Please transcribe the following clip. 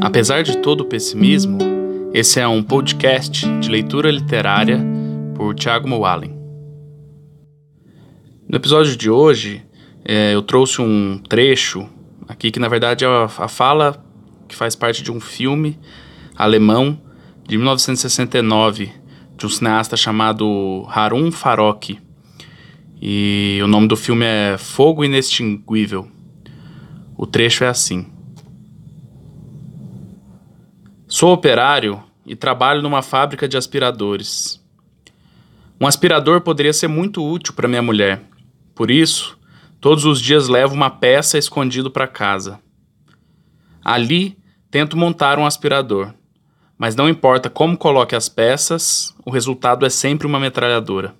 Apesar de todo o pessimismo, esse é um podcast de leitura literária por Tiago Moalen. No episódio de hoje, é, eu trouxe um trecho aqui que, na verdade, é a, a fala que faz parte de um filme alemão de 1969 de um cineasta chamado Harun Farok. E o nome do filme é Fogo Inextinguível. O trecho é assim. Sou operário e trabalho numa fábrica de aspiradores. Um aspirador poderia ser muito útil para minha mulher. Por isso, todos os dias levo uma peça escondido para casa. Ali, tento montar um aspirador. Mas não importa como coloque as peças, o resultado é sempre uma metralhadora.